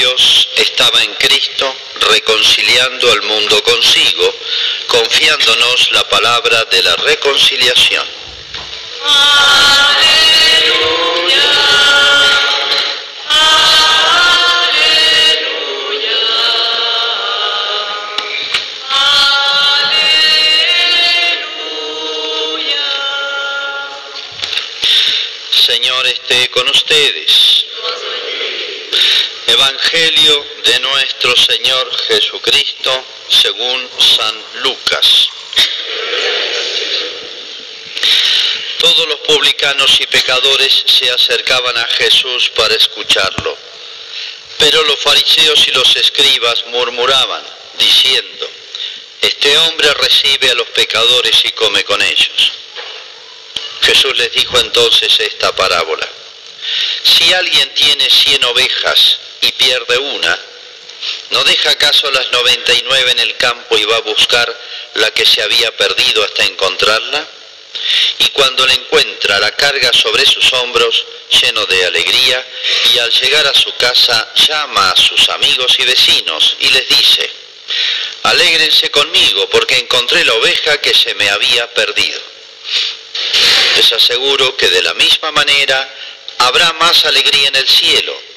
Dios estaba en Cristo reconciliando al mundo consigo, confiándonos la palabra de la reconciliación. Señor esté con ustedes. Evangelio de nuestro Señor Jesucristo según San Lucas. Todos los publicanos y pecadores se acercaban a Jesús para escucharlo, pero los fariseos y los escribas murmuraban, diciendo, este hombre recibe a los pecadores y come con ellos. Jesús les dijo entonces esta parábola. Si alguien tiene cien ovejas y pierde una, ¿no deja acaso las 99 en el campo y va a buscar la que se había perdido hasta encontrarla? Y cuando la encuentra, la carga sobre sus hombros, lleno de alegría, y al llegar a su casa llama a sus amigos y vecinos y les dice, alégrense conmigo porque encontré la oveja que se me había perdido. Les aseguro que de la misma manera habrá más alegría en el cielo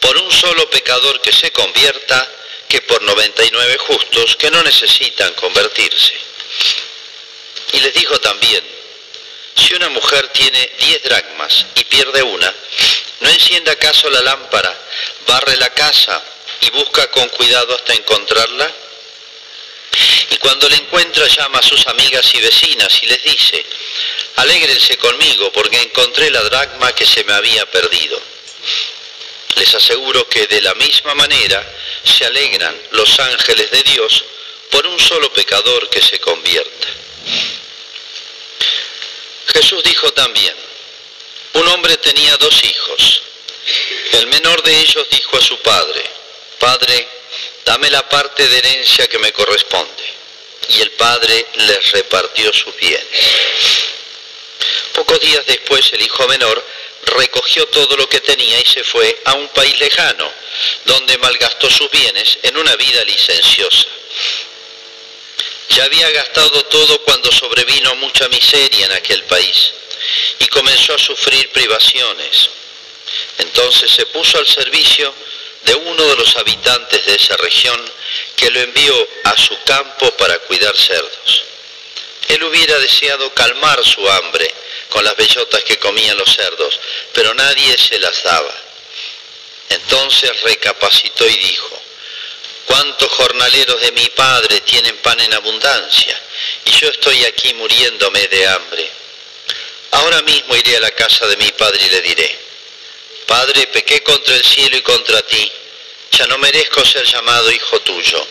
por un solo pecador que se convierta que por 99 justos que no necesitan convertirse. Y les dijo también, si una mujer tiene 10 dracmas y pierde una, ¿no enciende acaso la lámpara, barre la casa y busca con cuidado hasta encontrarla? Y cuando la encuentra llama a sus amigas y vecinas y les dice, alégrense conmigo porque encontré la dracma que se me había perdido. Les aseguro que de la misma manera se alegran los ángeles de Dios por un solo pecador que se convierta. Jesús dijo también, un hombre tenía dos hijos. El menor de ellos dijo a su padre, Padre, dame la parte de herencia que me corresponde. Y el padre les repartió sus bienes. Pocos días después el hijo menor recogió todo lo que tenía y se fue a un país lejano, donde malgastó sus bienes en una vida licenciosa. Ya había gastado todo cuando sobrevino mucha miseria en aquel país y comenzó a sufrir privaciones. Entonces se puso al servicio de uno de los habitantes de esa región que lo envió a su campo para cuidar cerdos. Él hubiera deseado calmar su hambre con las bellotas que comían los cerdos, pero nadie se las daba. Entonces recapacitó y dijo, ¿cuántos jornaleros de mi padre tienen pan en abundancia? Y yo estoy aquí muriéndome de hambre. Ahora mismo iré a la casa de mi padre y le diré, Padre, pequé contra el cielo y contra ti, ya no merezco ser llamado hijo tuyo,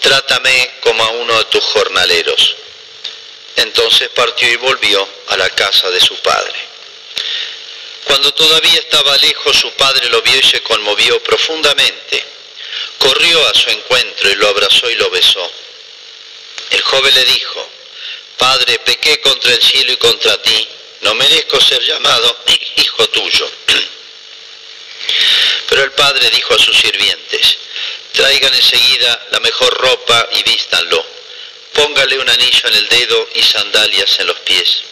trátame como a uno de tus jornaleros. Entonces partió y volvió a la casa de su padre. Cuando todavía estaba lejos, su padre lo vio y se conmovió profundamente. Corrió a su encuentro y lo abrazó y lo besó. El joven le dijo, Padre, pequé contra el cielo y contra ti, no merezco ser llamado hijo tuyo. Pero el padre dijo a sus sirvientes, traigan enseguida la mejor ropa y vístanlo. Póngale un anillo en el dedo y sandalias en los pies.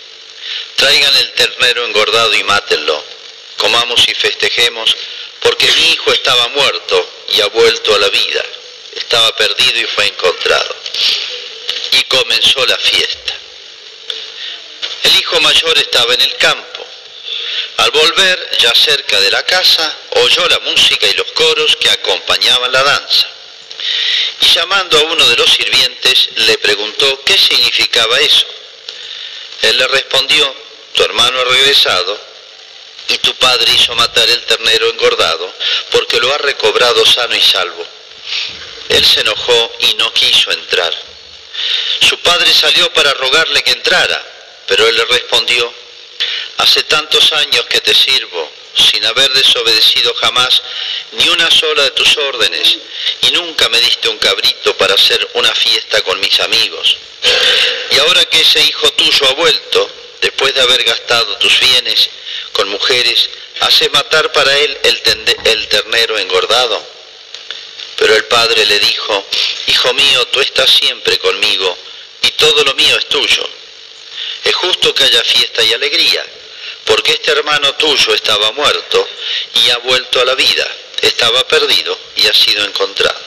Traigan el ternero engordado y mátenlo. Comamos y festejemos, porque mi hijo estaba muerto y ha vuelto a la vida. Estaba perdido y fue encontrado. Y comenzó la fiesta. El hijo mayor estaba en el campo. Al volver, ya cerca de la casa, oyó la música y los coros que acompañaban la danza. Y llamando a uno de los sirvientes, le preguntó qué significaba eso. Él le respondió, tu hermano ha regresado y tu padre hizo matar el ternero engordado porque lo ha recobrado sano y salvo. Él se enojó y no quiso entrar. Su padre salió para rogarle que entrara, pero él le respondió, hace tantos años que te sirvo sin haber desobedecido jamás ni una sola de tus órdenes, y nunca me diste un cabrito para hacer una fiesta con mis amigos. Y ahora que ese hijo tuyo ha vuelto, después de haber gastado tus bienes con mujeres, hace matar para él el, el ternero engordado. padre le dijo, Hijo mío, tú estás siempre conmigo y todo lo mío es tuyo. Es justo que haya fiesta y alegría, porque este hermano tuyo estaba muerto y ha vuelto a la vida, estaba perdido y ha sido encontrado.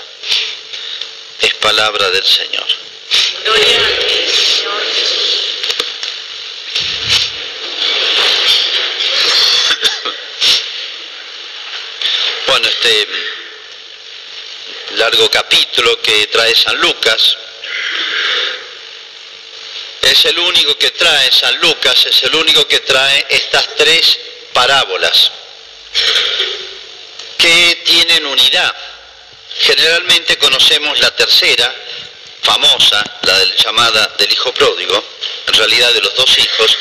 Es palabra del Señor. Gloria a ti, Señor Jesús. Bueno, este largo capítulo que trae San Lucas es el único que trae San Lucas, es el único que trae estas tres parábolas que tienen unidad. Generalmente conocemos la tercera, famosa, la llamada del hijo pródigo, en realidad de los dos hijos,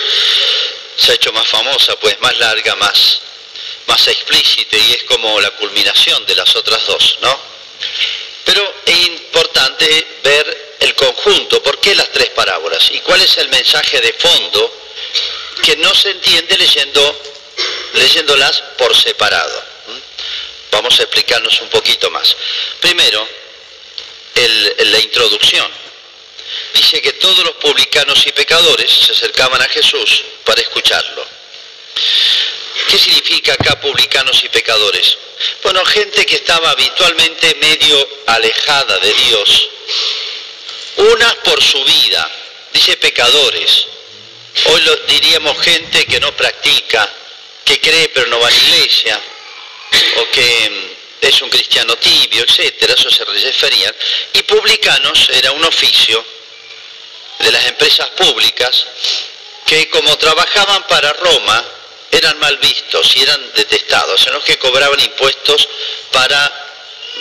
se ha hecho más famosa, pues más larga, más, más explícita y es como la culminación de las otras dos, ¿no? Pero es importante ver el conjunto, ¿por qué las tres parábolas? ¿Y cuál es el mensaje de fondo que no se entiende leyendo, leyéndolas por separado? Vamos a explicarnos un poquito más. Primero, la introducción. Dice que todos los publicanos y pecadores se acercaban a Jesús para escucharlo. ¿Qué significa acá publicanos y pecadores? Bueno, gente que estaba habitualmente medio alejada de Dios, unas por su vida, dice pecadores, hoy lo diríamos gente que no practica, que cree pero no va a la iglesia, o que mm, es un cristiano tibio, etcétera, eso se referían, y publicanos era un oficio de las empresas públicas que como trabajaban para Roma, eran mal vistos y eran detestados, en los que cobraban impuestos para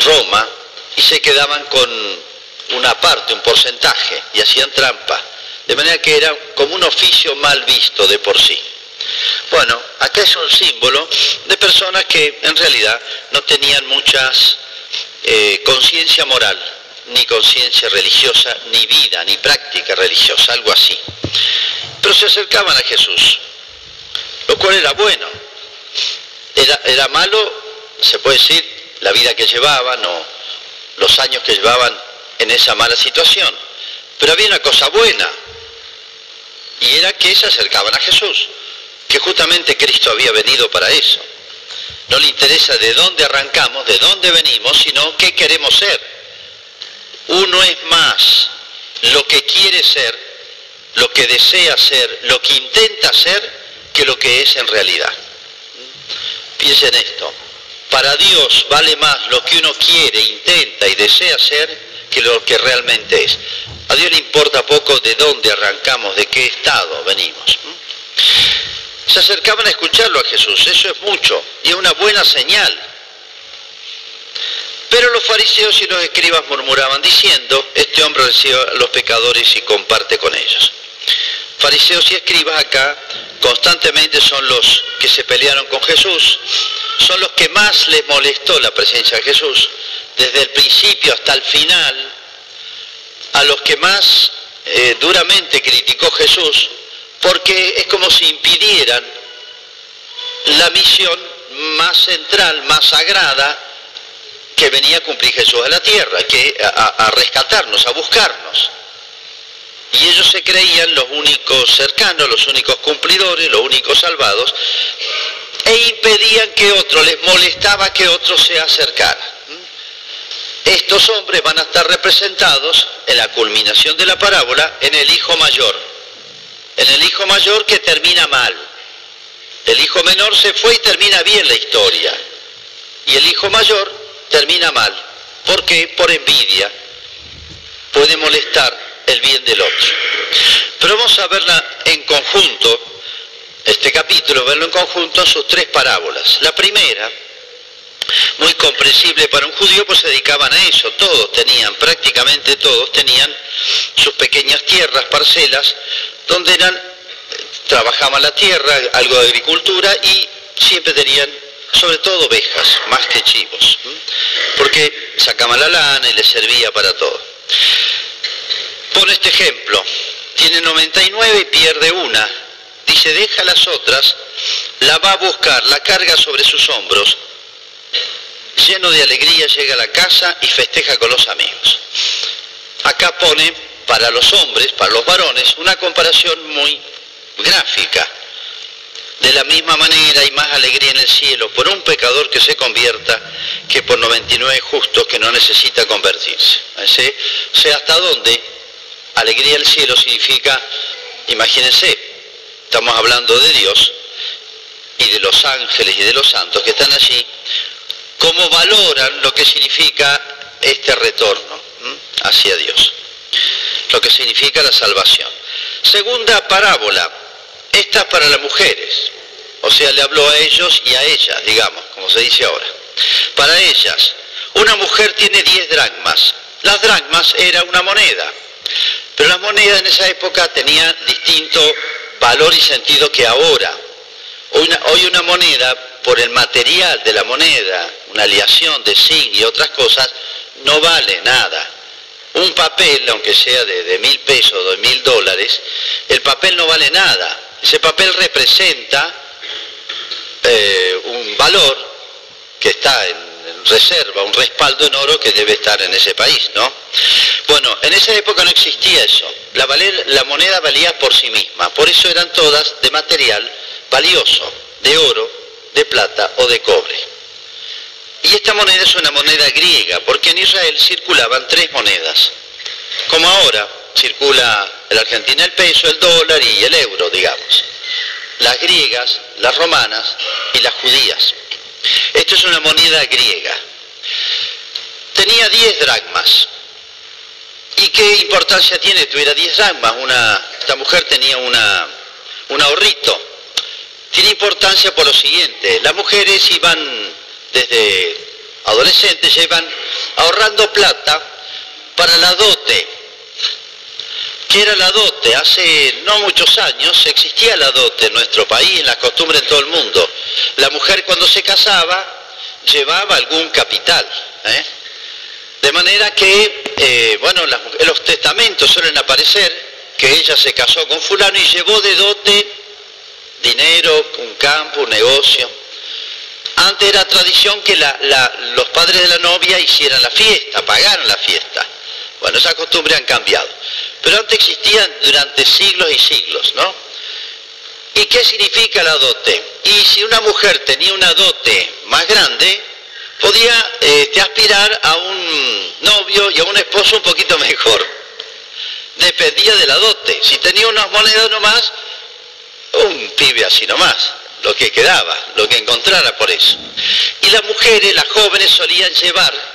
Roma y se quedaban con una parte, un porcentaje, y hacían trampa. De manera que era como un oficio mal visto de por sí. Bueno, acá es un símbolo de personas que en realidad no tenían muchas eh, conciencia moral, ni conciencia religiosa, ni vida, ni práctica religiosa, algo así. Pero se acercaban a Jesús lo cual era bueno. Era, era malo, se puede decir, la vida que llevaban o los años que llevaban en esa mala situación. Pero había una cosa buena, y era que se acercaban a Jesús, que justamente Cristo había venido para eso. No le interesa de dónde arrancamos, de dónde venimos, sino qué queremos ser. Uno es más lo que quiere ser, lo que desea ser, lo que intenta ser, que lo que es en realidad. Piensen esto, para Dios vale más lo que uno quiere, intenta y desea ser que lo que realmente es. A Dios le importa poco de dónde arrancamos, de qué estado venimos. Se acercaban a escucharlo a Jesús, eso es mucho y es una buena señal. Pero los fariseos y los escribas murmuraban diciendo, este hombre recibe a los pecadores y comparte con ellos. Fariseos y escribas acá constantemente son los que se pelearon con Jesús, son los que más les molestó la presencia de Jesús, desde el principio hasta el final, a los que más eh, duramente criticó Jesús, porque es como si impidieran la misión más central, más sagrada, que venía a cumplir Jesús a la tierra, que a rescatarnos, a buscarnos. Y ellos se creían los únicos cercanos, los únicos cumplidores, los únicos salvados, e impedían que otro, les molestaba que otro se acercara. Estos hombres van a estar representados en la culminación de la parábola en el hijo mayor, en el hijo mayor que termina mal. El hijo menor se fue y termina bien la historia. Y el hijo mayor termina mal. ¿Por qué? Por envidia. Puede molestar el bien del otro. Pero vamos a verla en conjunto, este capítulo, verlo en conjunto en sus tres parábolas. La primera, muy comprensible para un judío, pues se dedicaban a eso. Todos tenían, prácticamente todos tenían sus pequeñas tierras, parcelas, donde eran, trabajaban la tierra, algo de agricultura y siempre tenían sobre todo ovejas, más que chivos, porque sacaban la lana y les servía para todo. Por este ejemplo, tiene 99 y pierde una. Dice, deja las otras, la va a buscar, la carga sobre sus hombros. Lleno de alegría llega a la casa y festeja con los amigos. Acá pone para los hombres, para los varones, una comparación muy gráfica. De la misma manera hay más alegría en el cielo por un pecador que se convierta que por 99 justos que no necesita convertirse. O sea, ¿hasta dónde alegría el cielo significa, imagínense, estamos hablando de Dios y de los ángeles y de los santos que están allí, cómo valoran lo que significa este retorno hacia Dios, lo que significa la salvación. Segunda parábola, esta es para las mujeres, o sea, le habló a ellos y a ellas, digamos, como se dice ahora. Para ellas, una mujer tiene 10 dracmas. Las dracmas era una moneda, pero las monedas en esa época tenían distinto valor y sentido que ahora. Hoy una, moneda, por el material de la moneda, una aleación de zinc y otras cosas, no vale nada. Un papel, aunque sea de, mil pesos, o de mil dólares, el papel no vale nada. Ese papel representa eh, un valor que está en, reserva, un respaldo en oro que debe estar en ese país, ¿no? Bueno, en esa época no existía eso. La moneda valía por sí misma, por eso eran todas de material valioso, de oro, de plata o de cobre. Y esta moneda es una moneda griega, porque en Israel circulaban tres monedas, como ahora circula en Argentina el peso, el dólar y el euro, digamos las griegas, las romanas y las judías. Esto es una moneda griega. Tenía 10 dracmas. ¿Y qué importancia tiene tuviera 10 dracmas? Una, esta mujer tenía una, un ahorrito. Tiene importancia por lo siguiente. Las mujeres iban desde adolescentes, iban ahorrando plata para la dote que era la dote. Hace no muchos años existía la dote en nuestro país, en la costumbre en todo el mundo. La mujer cuando se casaba llevaba algún capital. ¿eh? De manera que, eh, bueno, en los testamentos suelen aparecer que ella se casó con fulano y llevó de dote dinero, un campo, un negocio. Antes era tradición que los padres de la novia hicieran la fiesta, pagaran la fiesta. Bueno, esa costumbre han cambiado. Pero antes existían durante siglos y siglos, ¿no? ¿Y qué significa la dote? Y si una mujer tenía una dote más grande, podía este, aspirar a un novio y a un esposo un poquito mejor. Dependía de la dote. Si tenía unas monedas nomás, un pibe así nomás, lo que quedaba, lo que encontrara por eso. Y las mujeres, las jóvenes, solían llevar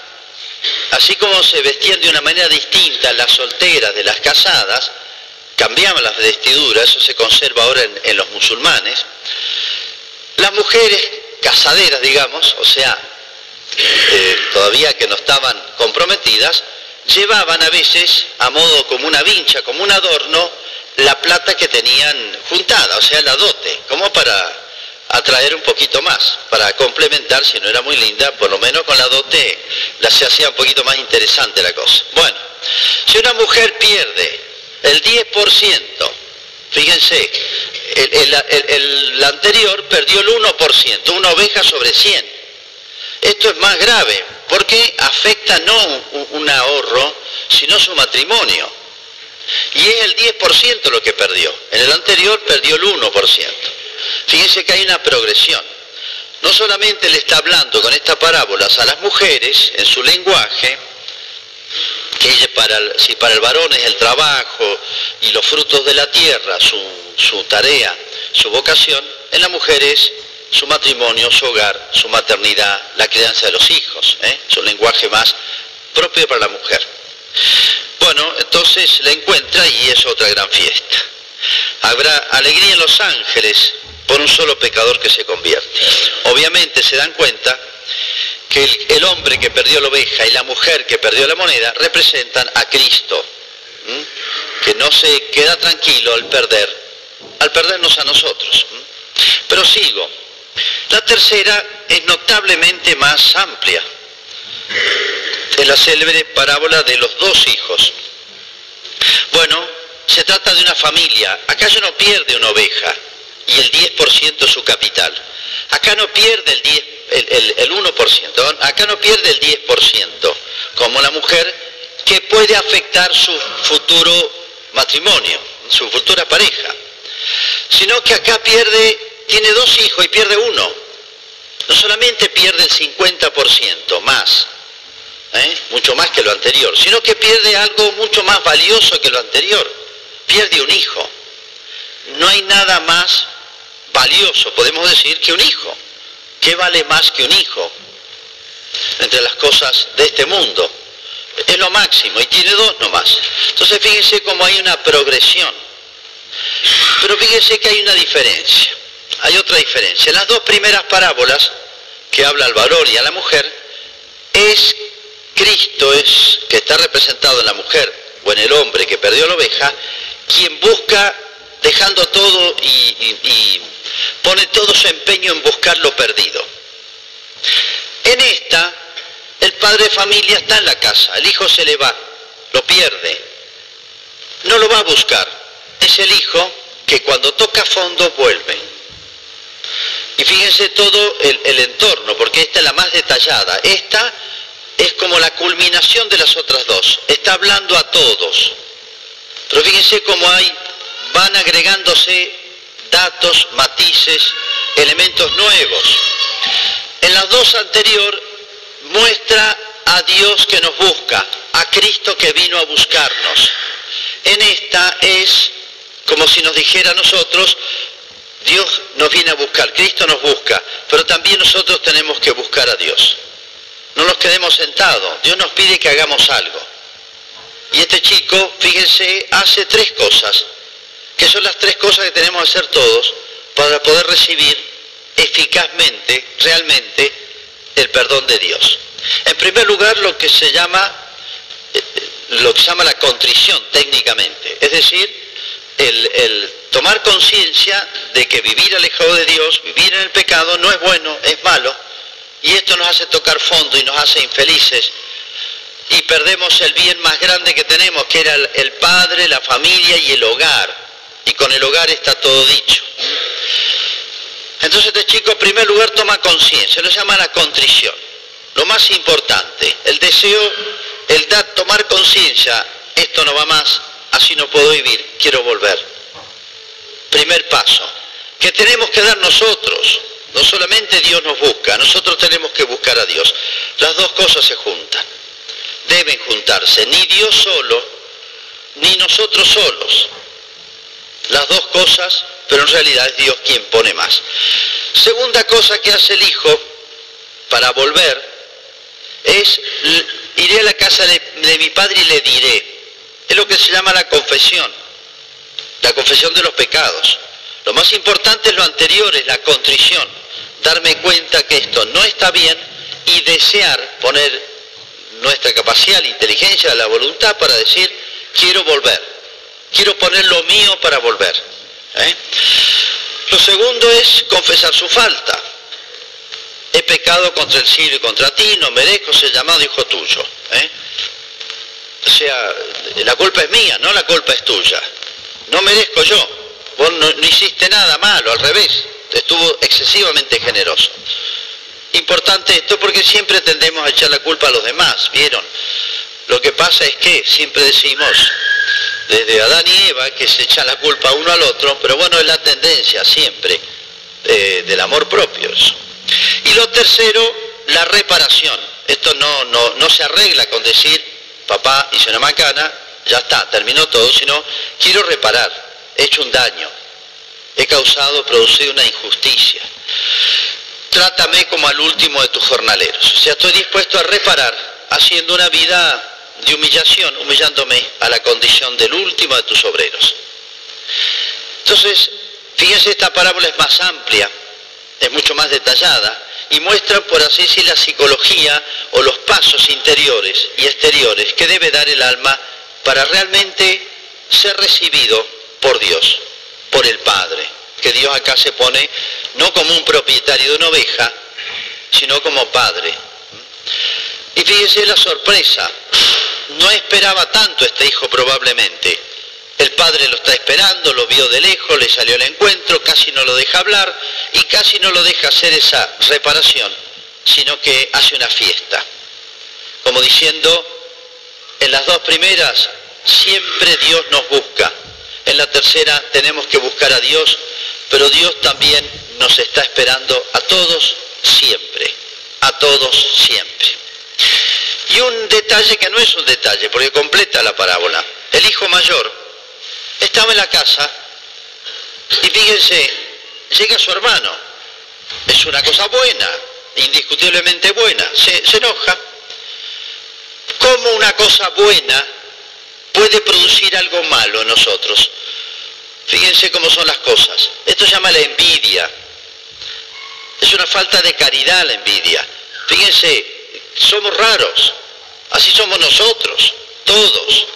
Así como se vestían de una manera distinta las solteras de las casadas, cambiaban las vestiduras, eso se conserva ahora en, los musulmanes, las mujeres casaderas, digamos, o sea, eh, todavía que no estaban comprometidas, llevaban a veces a modo como una vincha, como un adorno, la plata que tenían juntada, o sea, la dote, como para atraer un poquito más, para complementar, si no era muy linda, por lo menos con la dote la se hacía un poquito más interesante la cosa. Bueno, si una mujer pierde el 10%, fíjense, el, anterior perdió el 1%, una oveja sobre 100. Esto es más grave, porque afecta no un ahorro, sino su matrimonio. Y es el 10% lo que perdió. En el anterior perdió el 1%. Fíjense que hay una progresión. No solamente le está hablando con estas parábolas a las mujeres en su lenguaje, que si para el varón es el trabajo y los frutos de la tierra, su, tarea, su vocación, en la mujer es su matrimonio, su hogar, su maternidad, la crianza de los hijos, ¿eh? es un lenguaje más propio para la mujer. Bueno, entonces la encuentra y es otra gran fiesta. Habrá alegría en los ángeles por un solo pecador que se convierte. Obviamente se dan cuenta que el, hombre que perdió la oveja y la mujer que perdió la moneda representan a Cristo, que no se queda tranquilo al perder, al perdernos a nosotros. Pero sigo. La tercera es notablemente más amplia. Es la célebre parábola de los dos hijos. Bueno, se trata de una familia. Acá ya no pierde una oveja, y el 10% su capital. Acá no pierde el el, el 1%. Acá no pierde el 10%, como la mujer, que puede afectar su futuro matrimonio, su futura pareja. Sino que acá pierde, tiene dos hijos y pierde uno. No solamente pierde el 50% más, ¿eh? mucho más que lo anterior, sino que pierde algo mucho más valioso que lo anterior. Pierde un hijo. No hay nada más valioso, podemos decir, que un hijo. ¿Qué vale más que un hijo? Entre las cosas de este mundo. Es lo máximo y tiene dos nomás. Entonces fíjense cómo hay una progresión. Pero fíjense que hay una diferencia. Hay otra diferencia. En las dos primeras parábolas que habla al valor y a la mujer, es Cristo es que está representado en la mujer o en el hombre que perdió la oveja, quien busca dejando todo y, pone todo su empeño en buscar lo perdido. En esta, el padre de familia está en la casa, el hijo se le va, lo pierde, no lo va a buscar, es el hijo que cuando toca fondo vuelve. Y fíjense todo el, el entorno, porque esta es la más detallada. Esta es como la culminación de las otras dos. Está hablando a todos. Pero fíjense cómo hay, van agregándose datos, matices, elementos nuevos. En las dos anterior muestra a Dios que nos busca, a Cristo que vino a buscarnos. En esta es como si nos dijera a nosotros, Dios nos viene a buscar, Cristo nos busca, pero también nosotros tenemos que buscar a Dios. No nos quedemos sentados, Dios nos pide que hagamos algo. Y este chico, fíjense, hace tres cosas, que son las tres cosas que tenemos que hacer todos para poder recibir eficazmente, realmente, el perdón de Dios. En primer lugar, lo que se llama, eh, lo que se llama la contrición técnicamente, es decir, el tomar conciencia de que vivir alejado de Dios, vivir en el pecado, no es bueno, es malo, y esto nos hace tocar fondo y nos hace infelices. Y perdemos el bien más grande que tenemos, que era el, padre, la familia y el hogar. Y con el hogar está todo dicho. Entonces este chico en primer lugar toma conciencia, lo llama la contrición. Lo más importante, el deseo, el dar, tomar conciencia, esto no va más, así no puedo vivir, quiero volver. Primer paso, que tenemos que dar nosotros, no solamente Dios nos busca, nosotros tenemos que buscar a Dios. Las dos cosas se juntan, deben juntarse, ni Dios solo, ni nosotros solos. Las dos cosas, pero en realidad es Dios quien pone más. Segunda cosa que hace el Hijo para volver es, iré a la casa de, de mi Padre y le diré. Es lo que se llama la confesión, la confesión de los pecados. Lo más importante es lo anterior, es la contrición, darme cuenta que esto no está bien y desear poner nuestra capacidad, la inteligencia, la voluntad para decir, quiero volver, quiero poner lo mío para volver. ¿eh? Lo segundo es confesar su falta. He pecado contra el cielo y contra ti, no merezco ser llamado hijo tuyo. ¿eh? O sea, la culpa es mía, no la culpa es tuya. No merezco yo. Vos no, hiciste nada malo, al revés, estuvo excesivamente generoso. Importante esto porque siempre tendemos a echar la culpa a los demás, ¿vieron? Lo que pasa es que siempre decimos, desde Adán y Eva, que se echan la culpa uno al otro, pero bueno, es la tendencia siempre eh, del amor propio. Y lo tercero, la reparación. Esto no, no, no se arregla con decir, papá hizo una macana, ya está, terminó todo, sino quiero reparar he hecho un daño, he causado, producido una injusticia. Trátame como al último de tus jornaleros. O sea, estoy dispuesto a reparar haciendo una vida de humillación, humillándome a la condición del último de tus obreros. Entonces, fíjense, esta parábola es más amplia, es mucho más detallada y muestra, por así decir, la psicología o los pasos interiores y exteriores que debe dar el alma para realmente ser recibido por Dios, por el Padre, que Dios acá se pone no como un propietario de una oveja, sino como Padre. Y fíjese la sorpresa, no esperaba tanto este hijo probablemente. El padre lo está esperando, lo vio de lejos, le salió al encuentro, casi no lo deja hablar y casi no lo deja hacer esa reparación sino que hace una fiesta. Como diciendo, en las dos primeras siempre Dios nos busca. En la tercera tenemos que buscar a Dios, pero Dios también nos está esperando a todos siempre, a todos siempre. Y un detalle que no es un detalle, porque completa la parábola. El hijo mayor estaba en la casa y fíjense, llega su hermano. Es una cosa buena, indiscutiblemente buena. Se, enoja. ¿Cómo una cosa buena puede producir algo malo en nosotros? Fíjense cómo son las cosas. Esto se llama la envidia. Es una falta de caridad la envidia. Fíjense, somos raros. Así somos nosotros, todos.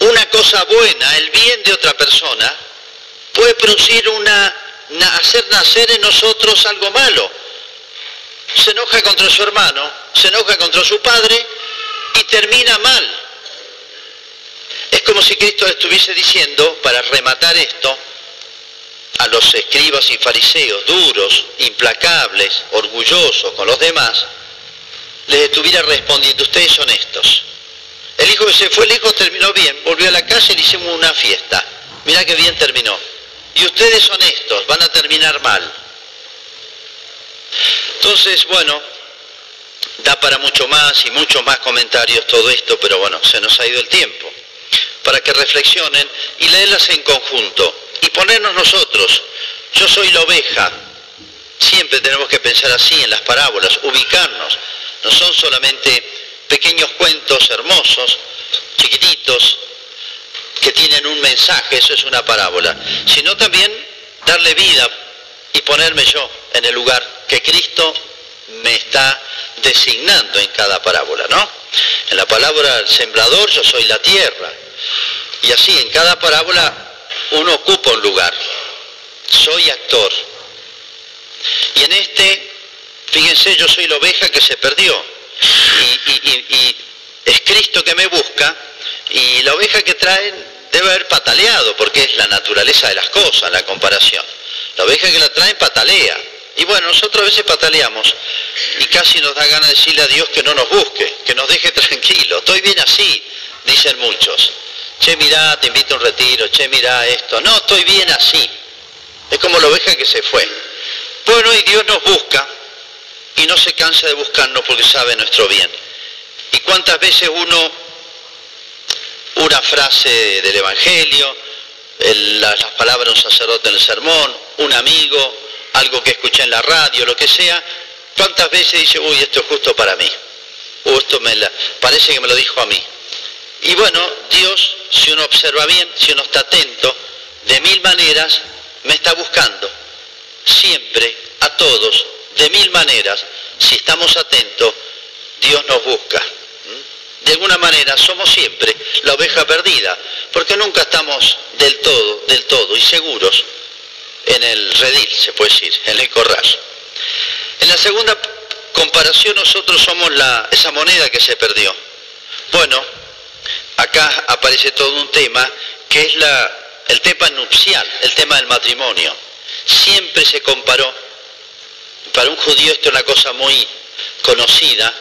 Una cosa buena, el bien de otra persona, puede producir una, hacer nacer en nosotros algo malo. Se enoja contra su hermano, se enoja contra su padre y termina mal. Es como si Cristo estuviese diciendo, para rematar esto, a los escribas y fariseos duros, implacables, orgullosos con los demás, les estuviera respondiendo, ustedes son estos. El hijo que se fue, hijo terminó bien, volvió a la casa y le hicimos una fiesta. Mirá qué bien terminó. Y ustedes son estos, van a terminar mal. Entonces, bueno, da para mucho más y muchos más comentarios todo esto, pero bueno, se nos ha ido el tiempo. Para que reflexionen y leerlas en conjunto y ponernos nosotros. Yo soy la oveja. Siempre tenemos que pensar así en las parábolas, ubicarnos. No son solamente pequeños cuentos hermosos, chiquititos, que tienen un mensaje, eso es una parábola, sino también darle vida y ponerme yo en el lugar que Cristo me está designando en cada parábola, ¿no? En la palabra del sembrador yo soy la tierra. Y así en cada parábola uno ocupa un lugar. Soy actor. Y en este, fíjense, yo soy la oveja que se perdió. Y, es Cristo que me busca. Y la oveja que traen debe haber pataleado, porque es la naturaleza de las cosas, la comparación. La oveja que la traen patalea. Y bueno, nosotros a veces pataleamos y casi nos da ganas de decirle a Dios que no nos busque, que nos deje tranquilo. Estoy bien así, dicen muchos. Che, mirá, te invito a un retiro, che, mirá esto. No, estoy bien así. Es como la oveja que se fue. Bueno, y Dios nos busca y no se cansa de buscarnos porque sabe nuestro bien. ¿Y cuántas veces uno, una frase del Evangelio, las palabras de un sacerdote en el sermón, un amigo, algo que escuché en la radio, lo que sea, ¿cuántas veces dice, uy, esto es justo para mí? O esto me parece que me lo dijo a mí. Y bueno, Dios, si uno observa bien, si uno está atento, de mil maneras me está buscando. Siempre, a todos, de mil maneras, si estamos atentos, Dios nos busca. De alguna manera somos siempre la oveja perdida, porque nunca estamos del todo, del todo y seguros en el redil, se puede decir, en el corral. En la segunda comparación nosotros somos la, esa moneda que se perdió. Bueno, acá aparece todo un tema que es el tema nupcial, el tema del matrimonio. Siempre se comparó, para un judío esto es una cosa muy conocida,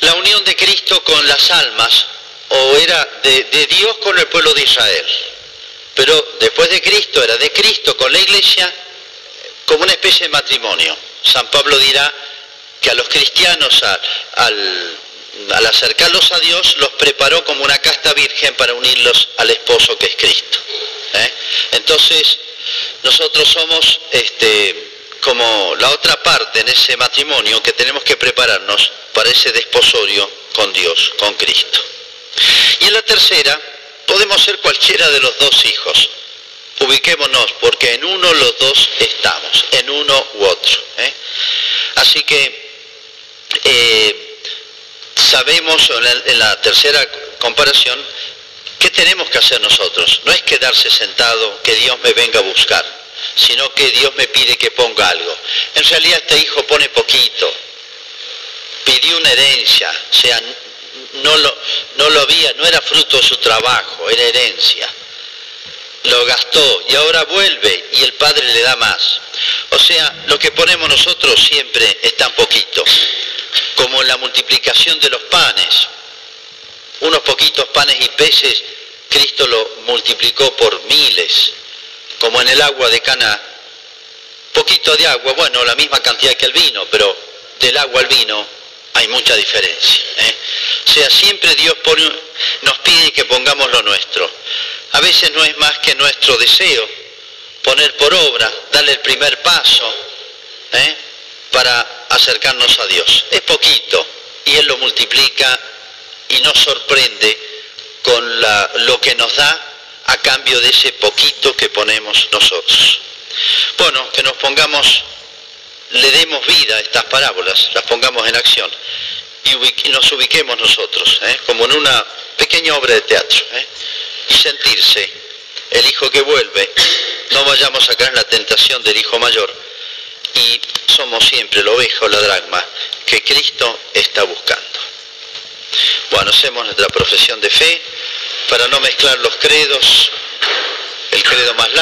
la unión de Cristo con las almas, o era de, Dios con el pueblo de Israel pero después de Cristo era de Cristo con la iglesia como una especie de matrimonio. San Pablo dirá que a los cristianos al, acercarlos a Dios los preparó como una casta virgen para unirlos al esposo que es Cristo. ¿eh? Entonces nosotros somos este, como la otra parte en ese matrimonio que tenemos que prepararnos para ese desposorio con Dios, con Cristo. Y en la tercera, Podemos ser cualquiera de los dos hijos. Ubiquémonos, porque en uno los dos estamos, en uno u otro. ¿eh? Así que eh, sabemos en la, tercera comparación qué tenemos que hacer nosotros. No es quedarse sentado, que Dios me venga a buscar, sino que Dios me pide que ponga algo. En realidad este hijo pone poquito, pidió una herencia, o sea, no lo, no lo había, no era fruto de su trabajo, era herencia. lo gastó y ahora vuelve y el Padre le da más. O sea, lo que ponemos nosotros siempre es tan poquito, como la multiplicación de los panes. Unos poquitos panes y peces, Cristo lo multiplicó por miles, como en el agua de Cana. Poquito de agua, bueno, la misma cantidad que el vino, pero del agua al vino hay mucha diferencia. ¿eh? O sea, siempre Dios nos pide que pongamos lo nuestro. A veces no es más que nuestro deseo poner por obra, darle el primer paso ¿eh? para acercarnos a Dios. Es poquito y Él lo multiplica y nos sorprende con lo que nos da a cambio de ese poquito que ponemos nosotros. Bueno, que nos pongamos, le demos vida a estas parábolas, las pongamos en acción y nos ubiquemos nosotros, ¿eh? como en una pequeña obra de teatro, ¿eh? y sentirse el hijo que vuelve, no vayamos a caer en la tentación del hijo mayor, y somos siempre el oveja o la dragma que Cristo está buscando. Bueno, hacemos nuestra profesión de fe para no mezclar los credos, el credo más largo.